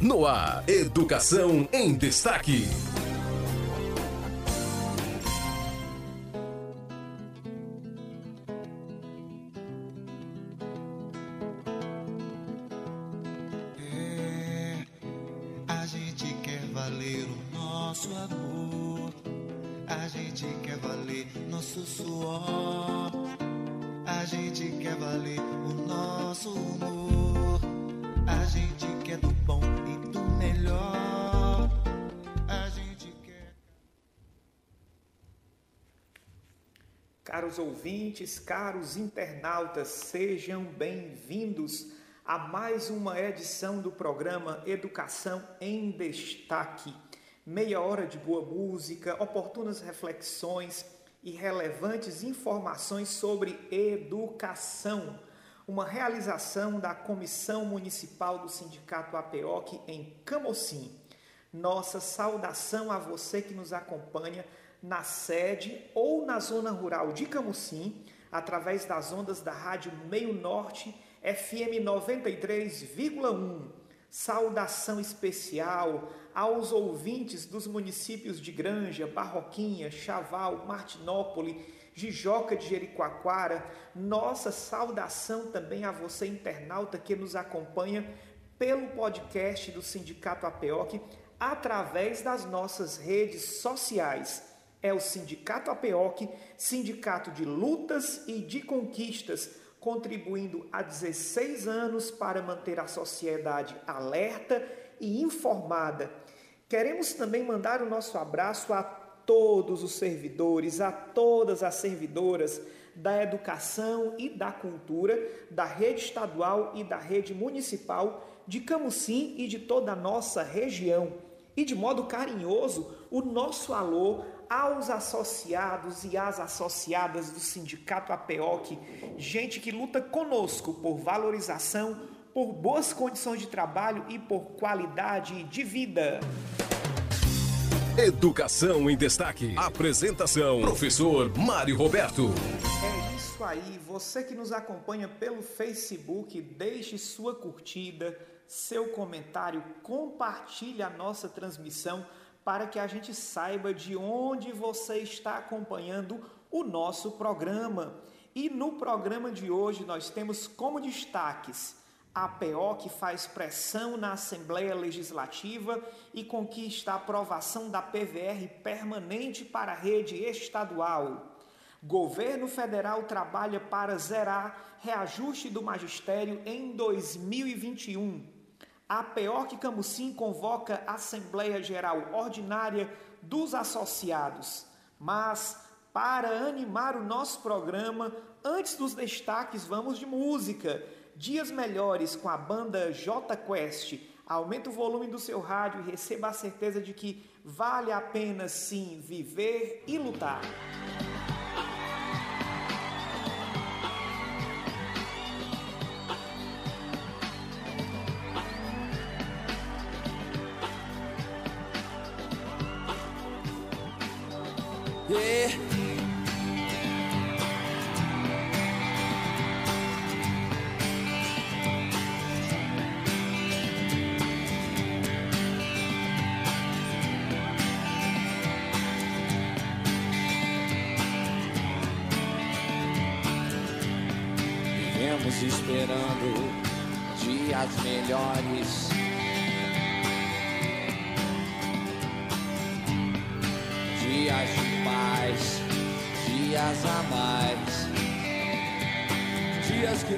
No ar, Educação em Destaque. Ouvintes, caros internautas, sejam bem-vindos a mais uma edição do programa Educação em Destaque. Meia hora de boa música, oportunas reflexões e relevantes informações sobre educação. Uma realização da Comissão Municipal do Sindicato APOC em Camocim. Nossa saudação a você que nos acompanha na sede ou na zona rural de Camusim, através das ondas da Rádio Meio Norte FM 93,1. Saudação especial aos ouvintes dos municípios de Granja, Barroquinha, Chaval, Martinópole, Jijoca de Jericoacoara. Nossa saudação também a você internauta que nos acompanha pelo podcast do Sindicato APOC através das nossas redes sociais. É o Sindicato APOC, sindicato de lutas e de conquistas, contribuindo há 16 anos para manter a sociedade alerta e informada. Queremos também mandar o nosso abraço a todos os servidores, a todas as servidoras da educação e da cultura da rede estadual e da rede municipal de Camusim e de toda a nossa região. E de modo carinhoso, o nosso alô aos associados e às associadas do Sindicato APOC, gente que luta conosco por valorização, por boas condições de trabalho e por qualidade de vida. Educação em Destaque. Apresentação: Professor Mário Roberto. É isso aí, você que nos acompanha pelo Facebook, deixe sua curtida, seu comentário, compartilhe a nossa transmissão para que a gente saiba de onde você está acompanhando o nosso programa. E no programa de hoje nós temos como destaques a APO que faz pressão na Assembleia Legislativa e conquista a aprovação da PVR permanente para a rede estadual. Governo federal trabalha para zerar reajuste do magistério em 2021. A PEOC Camusim convoca Assembleia Geral Ordinária dos Associados. Mas, para animar o nosso programa, antes dos destaques, vamos de música. Dias Melhores com a banda J Quest. Aumente o volume do seu rádio e receba a certeza de que vale a pena sim viver e lutar. Yeah.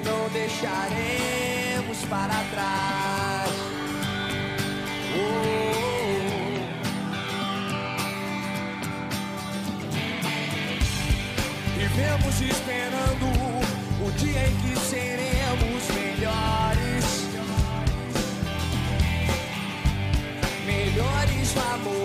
Não deixaremos para trás. Oh, Vivemos esperando o dia em que seremos melhores. Melhores no amor,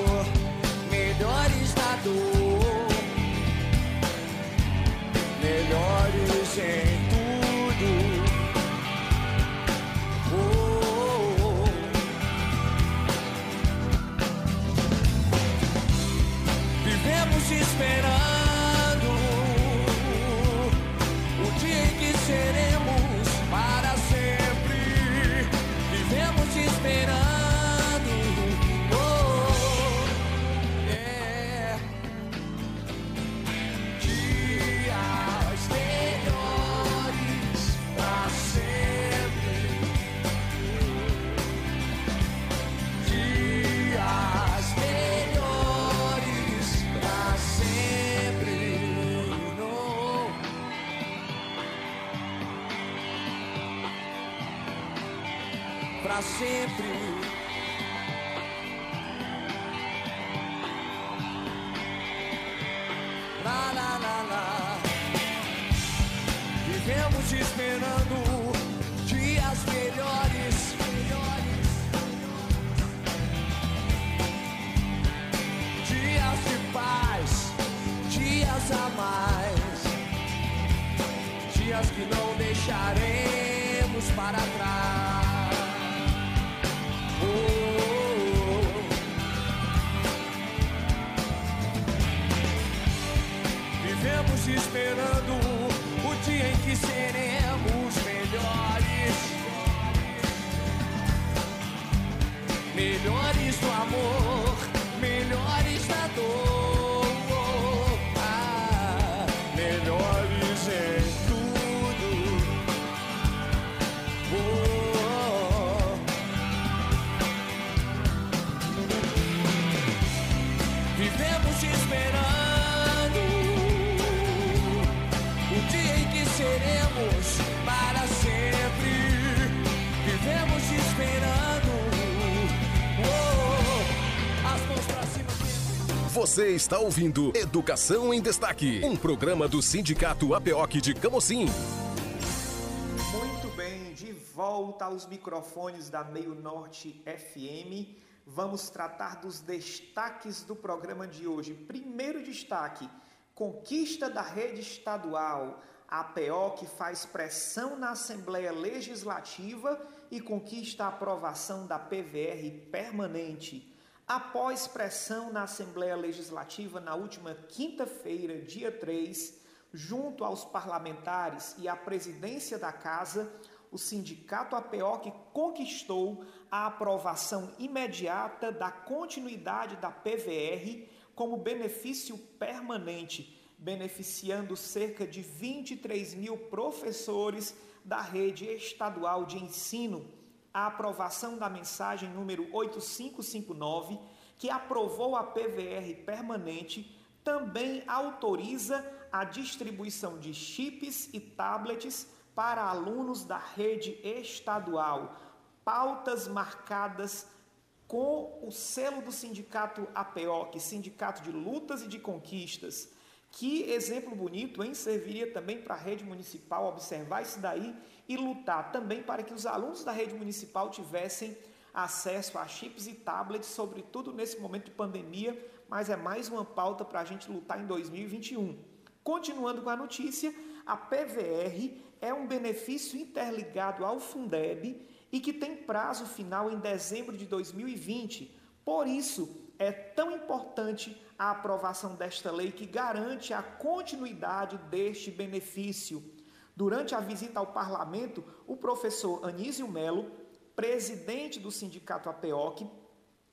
dias a mais. Dias que não deixaremos para trás. Vivemos esperando o dia em que seremos melhores. Melhores do amor, Você está ouvindo Educação em Destaque, um programa do Sindicato APOC de Camocim. Muito bem, de volta aos microfones da Meio Norte FM. Vamos tratar dos destaques do programa de hoje. Primeiro destaque: conquista da rede estadual. A faz pressão na Assembleia Legislativa e conquista a aprovação da PVR permanente. Após pressão na Assembleia Legislativa na última quinta-feira, dia 3, junto aos parlamentares e à presidência da Casa, o sindicato APO que conquistou a aprovação imediata da continuidade da PVR como benefício permanente, beneficiando cerca de 23 mil professores da rede estadual de ensino. A aprovação da mensagem número 8559, que aprovou a PVR permanente, também autoriza a distribuição de chips e tablets para alunos da rede estadual. Pautas marcadas com o selo do sindicato APOC, Sindicato de Lutas e de Conquistas. Que exemplo bonito, hein? Serviria também para a rede municipal observar isso daí e lutar também para que os alunos da rede municipal tivessem acesso a chips e tablets, sobretudo nesse momento de pandemia, mas é mais uma pauta para a gente lutar em 2021. Continuando com a notícia, a PVR é um benefício interligado ao Fundeb e que tem prazo final em dezembro de 2020. Por isso, é tão importante a aprovação desta lei que garante a continuidade deste benefício. Durante a visita ao parlamento, o professor Anísio Melo, presidente do sindicato APOC,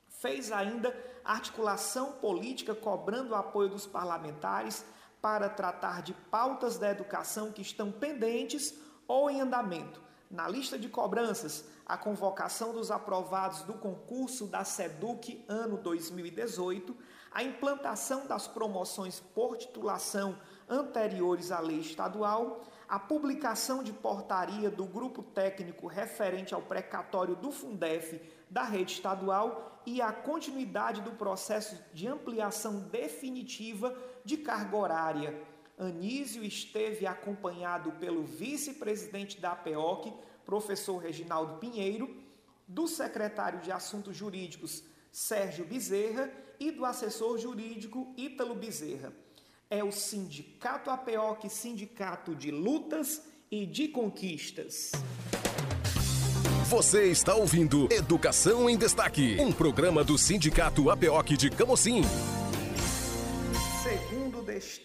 fez ainda articulação política cobrando o apoio dos parlamentares para tratar de pautas da educação que estão pendentes ou em andamento. Na lista de cobranças, a convocação dos aprovados do concurso da SEDUC ano 2018, a implantação das promoções por titulação anteriores à lei estadual, a publicação de portaria do grupo técnico referente ao precatório do Fundef da rede estadual e a continuidade do processo de ampliação definitiva de carga horária. Anísio esteve acompanhado pelo vice-presidente da APOC, professor Reginaldo Pinheiro, do secretário de Assuntos Jurídicos, Sérgio Bezerra, e do assessor jurídico Ítalo Bezerra. É o Sindicato APOC, Sindicato de Lutas e de Conquistas. Você está ouvindo Educação em Destaque, um programa do Sindicato APOC de Camocim.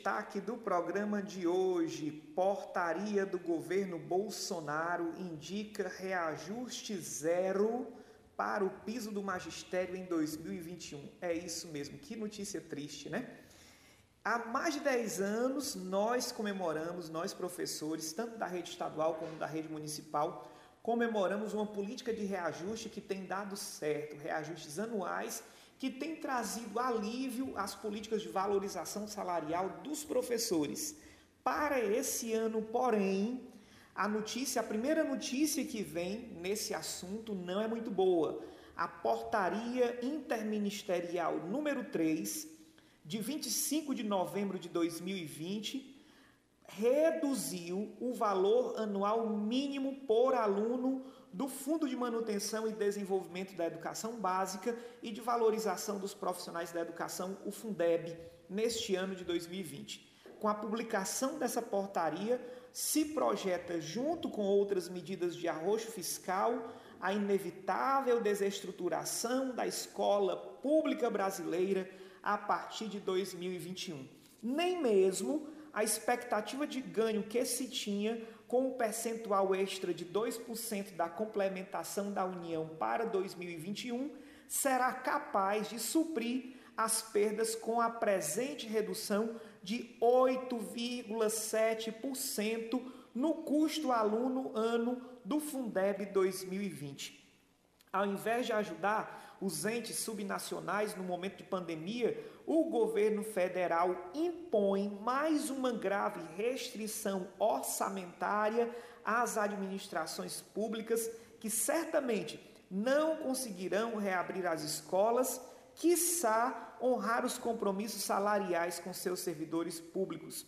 Destaque do programa de hoje, portaria do governo Bolsonaro indica reajuste zero para o piso do magistério em 2021. É isso mesmo, que notícia triste, né? Há mais de 10 anos nós comemoramos, nós professores, tanto da rede estadual como da rede municipal, comemoramos uma política de reajuste que tem dado certo, reajustes anuais que tem trazido alívio às políticas de valorização salarial dos professores. Para esse ano, porém, A notícia, a primeira notícia que vem nesse assunto não é muito boa. A portaria interministerial número 3, de 25 de novembro de 2020, reduziu o valor anual mínimo por aluno do Fundo de Manutenção e Desenvolvimento da Educação Básica e de Valorização dos Profissionais da Educação, o Fundeb, neste ano de 2020. Com a publicação dessa portaria, se projeta, junto com outras medidas de arroxo fiscal, a inevitável desestruturação da escola pública brasileira a partir de 2021. Nem mesmo a expectativa de ganho que se tinha com o percentual extra de 2% da complementação da União para 2021 será capaz de suprir as perdas com a presente redução de 8,7% no custo aluno ano do Fundeb 2020. Ao invés de ajudar os entes subnacionais no momento de pandemia, o governo federal impõe mais uma grave restrição orçamentária às administrações públicas que certamente não conseguirão reabrir as escolas, quiçá honrar os compromissos salariais com seus servidores públicos.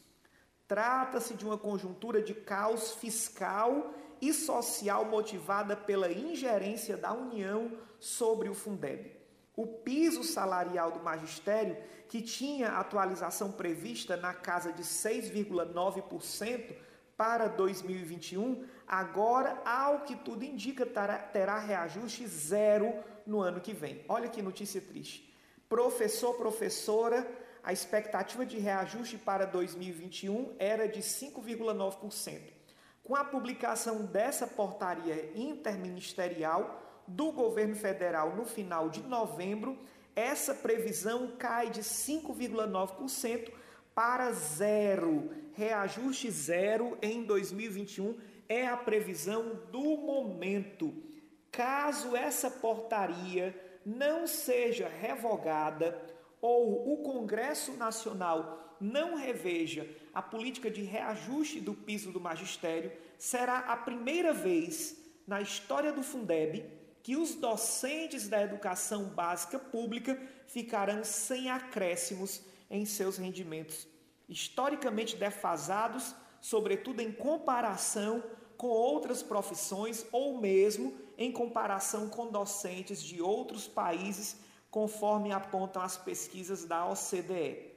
Trata-se de uma conjuntura de caos fiscal e social motivada pela ingerência da União sobre o Fundeb. O piso salarial do magistério, que tinha atualização prevista na casa de 6,9% para 2021, agora, ao que tudo indica, terá reajuste zero no ano que vem. Olha que notícia triste. Professor, professora, a expectativa de reajuste para 2021 era de 5,9%. Com a publicação dessa portaria interministerial do governo federal no final de novembro, essa previsão cai de 5,9% para zero. Reajuste zero em 2021 é a previsão do momento. Caso essa portaria não seja revogada ou o Congresso Nacional não reveja a política de reajuste do piso do magistério, será a primeira vez na história do Fundeb que os docentes da educação básica pública ficarão sem acréscimos em seus rendimentos, historicamente defasados, sobretudo em comparação com outras profissões ou mesmo em comparação com docentes de outros países, conforme apontam as pesquisas da OCDE.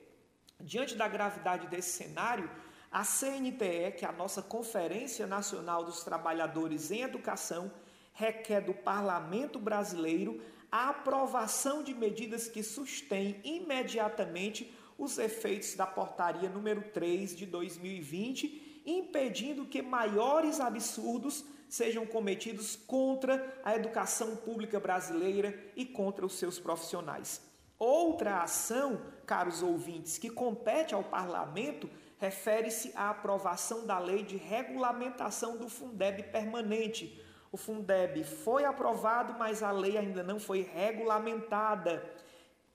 Diante da gravidade desse cenário, a CNTE, que é a nossa Conferência Nacional dos Trabalhadores em Educação, requer do Parlamento Brasileiro a aprovação de medidas que sustêm imediatamente os efeitos da portaria número 3 de 2020, impedindo que maiores absurdos sejam cometidos contra a educação pública brasileira e contra os seus profissionais. Outra ação, caros ouvintes, que compete ao parlamento refere-se à aprovação da lei de regulamentação do Fundeb permanente. O Fundeb foi aprovado, mas a lei ainda não foi regulamentada.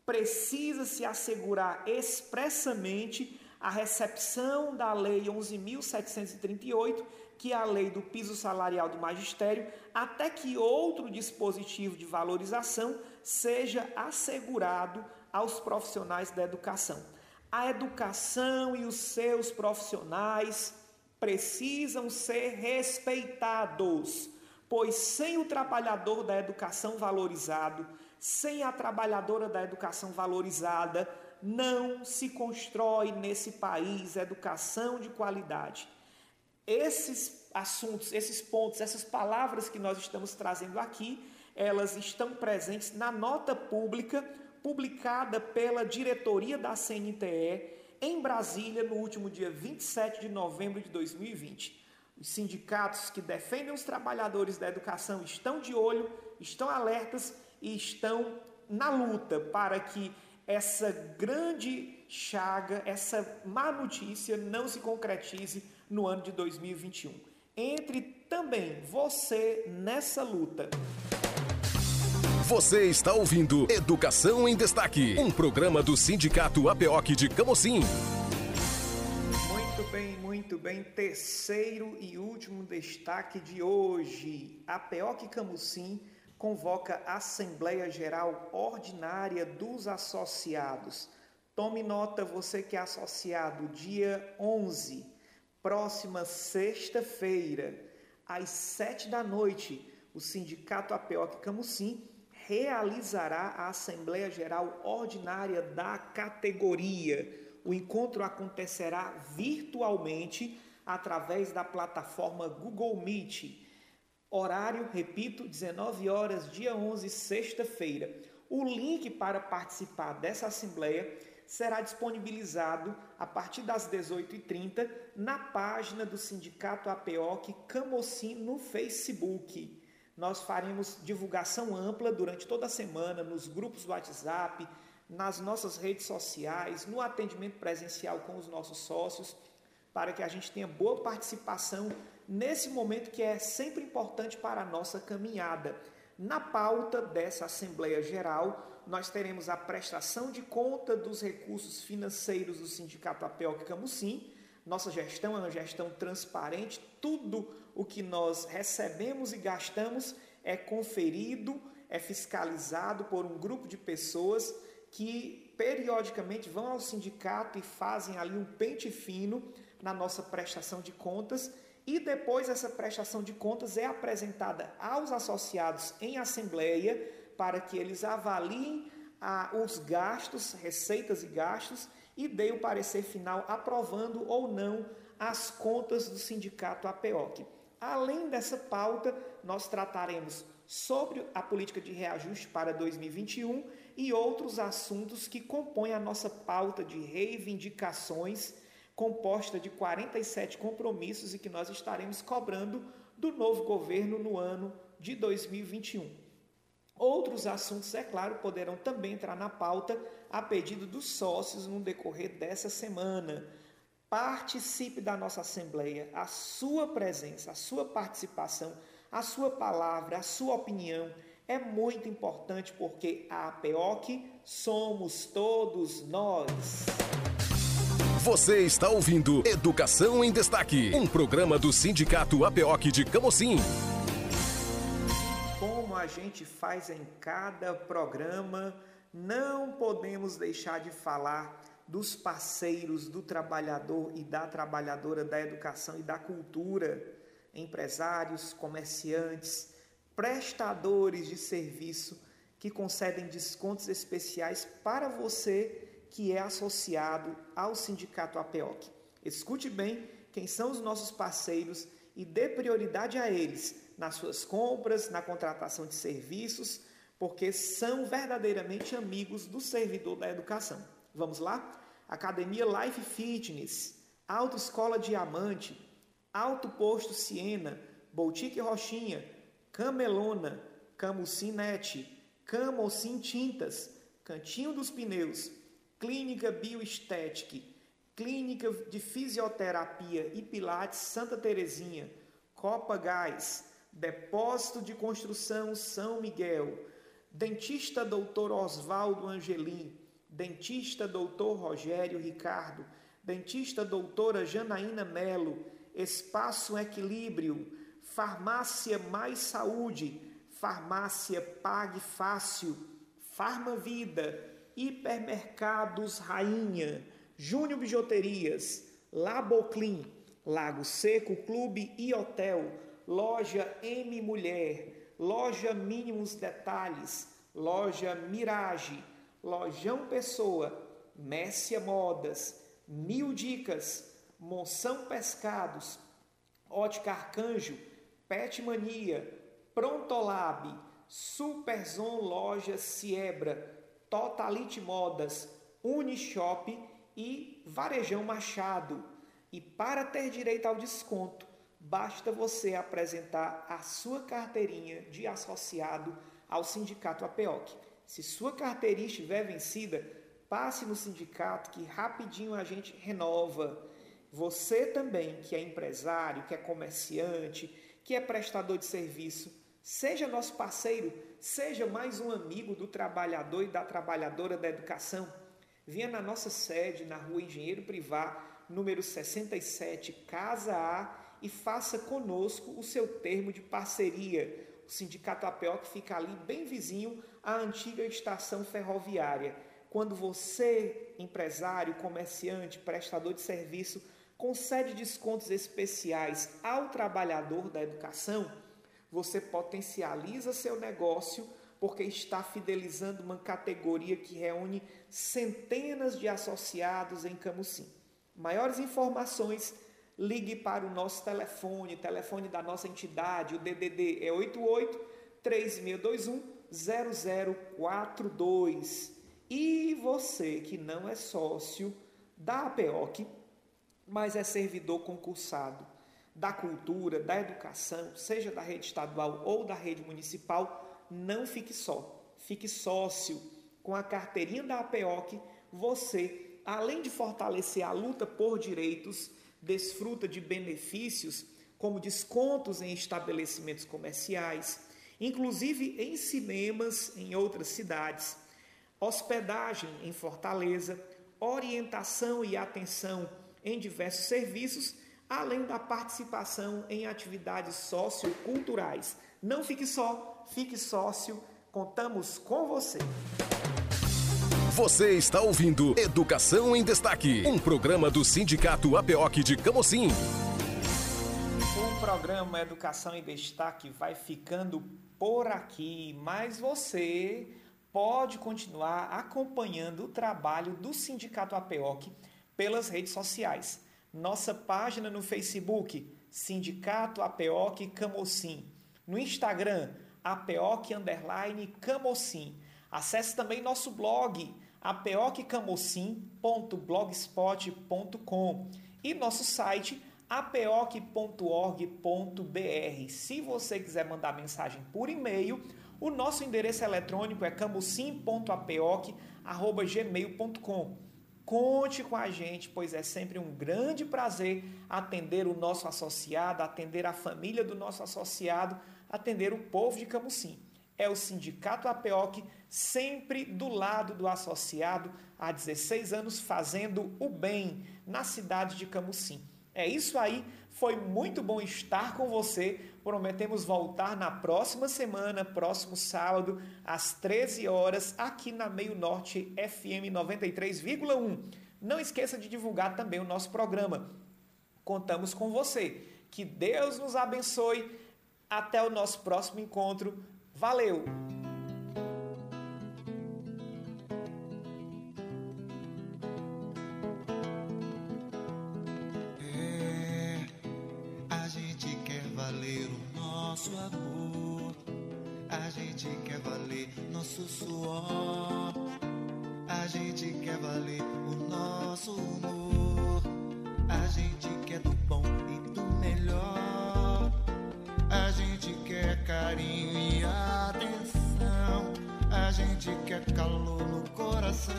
Precisa-se assegurar expressamente a recepção da Lei 11.738 que a lei do piso salarial do magistério, até que outro dispositivo de valorização seja assegurado aos profissionais da educação. A educação e os seus profissionais precisam ser respeitados, pois sem o trabalhador da educação valorizado, sem a trabalhadora da educação valorizada, não se constrói nesse país educação de qualidade. Esses assuntos, esses pontos, essas palavras que nós estamos trazendo aqui, elas estão presentes na nota pública publicada pela diretoria da CNTE em Brasília no último dia 27 de novembro de 2020. Os sindicatos que defendem os trabalhadores da educação estão de olho, estão alertas e estão na luta para que essa grande chaga, essa má notícia não se concretize no ano de 2021. Entre também você nessa luta. Você está ouvindo Educação em Destaque, um programa do Sindicato APOC de Camocim. Muito bem, muito bem. Terceiro e último destaque de hoje. A PEOC Camusim convoca a Assembleia Geral Ordinária dos Associados. Tome nota, você que é associado, dia 11, próxima sexta-feira, às sete da noite, o Sindicato APEOC Camusim realizará a Assembleia Geral Ordinária da categoria o encontro acontecerá virtualmente através da plataforma Google Meet. Horário, repito, 19 horas, dia 11, sexta-feira. O link para participar dessa assembleia será disponibilizado a partir das 18h30 na página do Sindicato APOC Camocim no Facebook. Nós faremos divulgação ampla durante toda a semana nos grupos do WhatsApp, nas nossas redes sociais, no atendimento presencial com os nossos sócios, para que a gente tenha boa participação nesse momento que é sempre importante para a nossa caminhada. Na pauta dessa Assembleia Geral, nós teremos a prestação de conta dos recursos financeiros do Sindicato Apelque Camusim. Nossa gestão é uma gestão transparente, tudo o que nós recebemos e gastamos é conferido, é fiscalizado por um grupo de pessoas que periodicamente vão ao sindicato e fazem ali um pente fino na nossa prestação de contas e depois essa prestação de contas é apresentada aos associados em assembleia para que eles avaliem ah, os gastos, receitas e gastos e deem o parecer final aprovando ou não as contas do sindicato APOC. Além dessa pauta, nós trataremos sobre a política de reajuste para 2021 e outros assuntos que compõem a nossa pauta de reivindicações, composta de 47 compromissos e que nós estaremos cobrando do novo governo no ano de 2021. Outros assuntos, é claro, poderão também entrar na pauta a pedido dos sócios no decorrer dessa semana. Participe da nossa Assembleia, a sua presença, a sua participação, a sua palavra, a sua opinião é muito importante porque a APOC somos todos nós. Você está ouvindo Educação em Destaque, um programa do Sindicato APOC de Camocim. Gente faz em cada programa, não podemos deixar de falar dos parceiros do trabalhador e da trabalhadora da educação e da cultura, empresários, comerciantes, prestadores de serviço que concedem descontos especiais para você que é associado ao Sindicato APEOC. Escute bem quem são os nossos parceiros e dê prioridade a eles nas suas compras, na contratação de serviços, porque são verdadeiramente amigos do servidor da educação. Vamos lá? Academia Life Fitness, Autoescola Diamante, Alto Posto Siena, Boutique Rochinha, Camelona, Camucinete, Camocin Tintas, Cantinho dos Pneus, Clínica Bioestética, Clínica de Fisioterapia e Pilates Santa Terezinha, Copa Gás, Depósito de Construção São Miguel, Dentista Doutor Oswaldo Angelim, Dentista Doutor Rogério Ricardo, Dentista Doutora Janaína Melo, Espaço Equilíbrio, Farmácia Mais Saúde, Farmácia Pague Fácil, Farmavida, Hipermercados Rainha, Júnior Bijuterias, Laboclin, Lago Seco Clube e Hotel, Loja M Mulher, Loja Mínimos Detalhes, Loja Mirage, Lojão Pessoa, Messia Modas, Mil Dicas, Monção Pescados, Ótica Arcanjo, Pet Mania, Prontolab, Superzon Lojas Siebra, Totalite Modas, Unishop e Varejão Machado. E para ter direito ao desconto, basta você apresentar a sua carteirinha de associado ao Sindicato APEOC. Se sua carteirinha estiver vencida, passe no sindicato que rapidinho a gente renova. Você também, que é empresário, que é comerciante, que é prestador de serviço, seja nosso parceiro, seja mais um amigo do trabalhador e da trabalhadora da educação. Venha na nossa sede, na rua Engenheiro Privar, número 67, Casa A, e faça conosco o seu termo de parceria. O Sindicato que fica ali bem vizinho à antiga estação ferroviária. Quando você, empresário, comerciante, prestador de serviço, concede descontos especiais ao trabalhador da educação, você potencializa seu negócio porque está fidelizando uma categoria que reúne centenas de associados em Camusim. Maiores informações, ligue para o nosso telefone, telefone da nossa entidade, o DDD é 88 3621 0042. E você que não é sócio da APOC, mas é servidor concursado da cultura, da educação, seja da rede estadual ou da rede municipal, não fique só. Fique sócio com a carteirinha da APOC. Você, além de fortalecer a luta por direitos, desfruta de benefícios como descontos em estabelecimentos comerciais, inclusive em cinemas em outras cidades, hospedagem em Fortaleza, orientação e atenção em diversos serviços, além da participação em atividades socioculturais. Não fique só, fique sócio, contamos com você. Você está ouvindo Educação em Destaque, um programa do Sindicato APOC de Camocim. O programa Educação em Destaque vai ficando por aqui, mas você pode continuar acompanhando o trabalho do Sindicato APOC pelas redes sociais. Nossa página no Facebook, Sindicato APOC Camocim. No Instagram, Camocim. Acesse também nosso blog, apeocamocim.blogspot.com e nosso site apeoc.org.br. Se você quiser mandar mensagem por e-mail, o nosso endereço eletrônico é camocim.apeoc.gmail.com. Conte com a gente, pois é sempre um grande prazer atender o nosso associado, atender a família do nosso associado, atender o povo de Camusim. É o Sindicato APOC sempre do lado do associado há 16 anos fazendo o bem na cidade de Camusim. É isso aí, foi muito bom estar com você. Prometemos voltar na próxima semana, próximo sábado, às 13 horas, aqui na Meio Norte FM 93,1. Não esqueça de divulgar também o nosso programa. Contamos com você. Que Deus nos abençoe. Até o nosso próximo encontro. Valeu! nosso amor. A gente quer valer nosso suor. A gente quer valer o nosso humor. A gente calor no coração.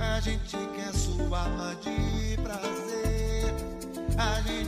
A gente quer sua alma de prazer. A gente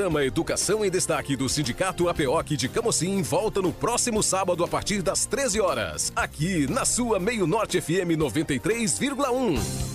programa Educação em Destaque do Sindicato APOC de Camocim volta no próximo sábado a partir das 13 horas, aqui na sua Meio Norte FM 93,1.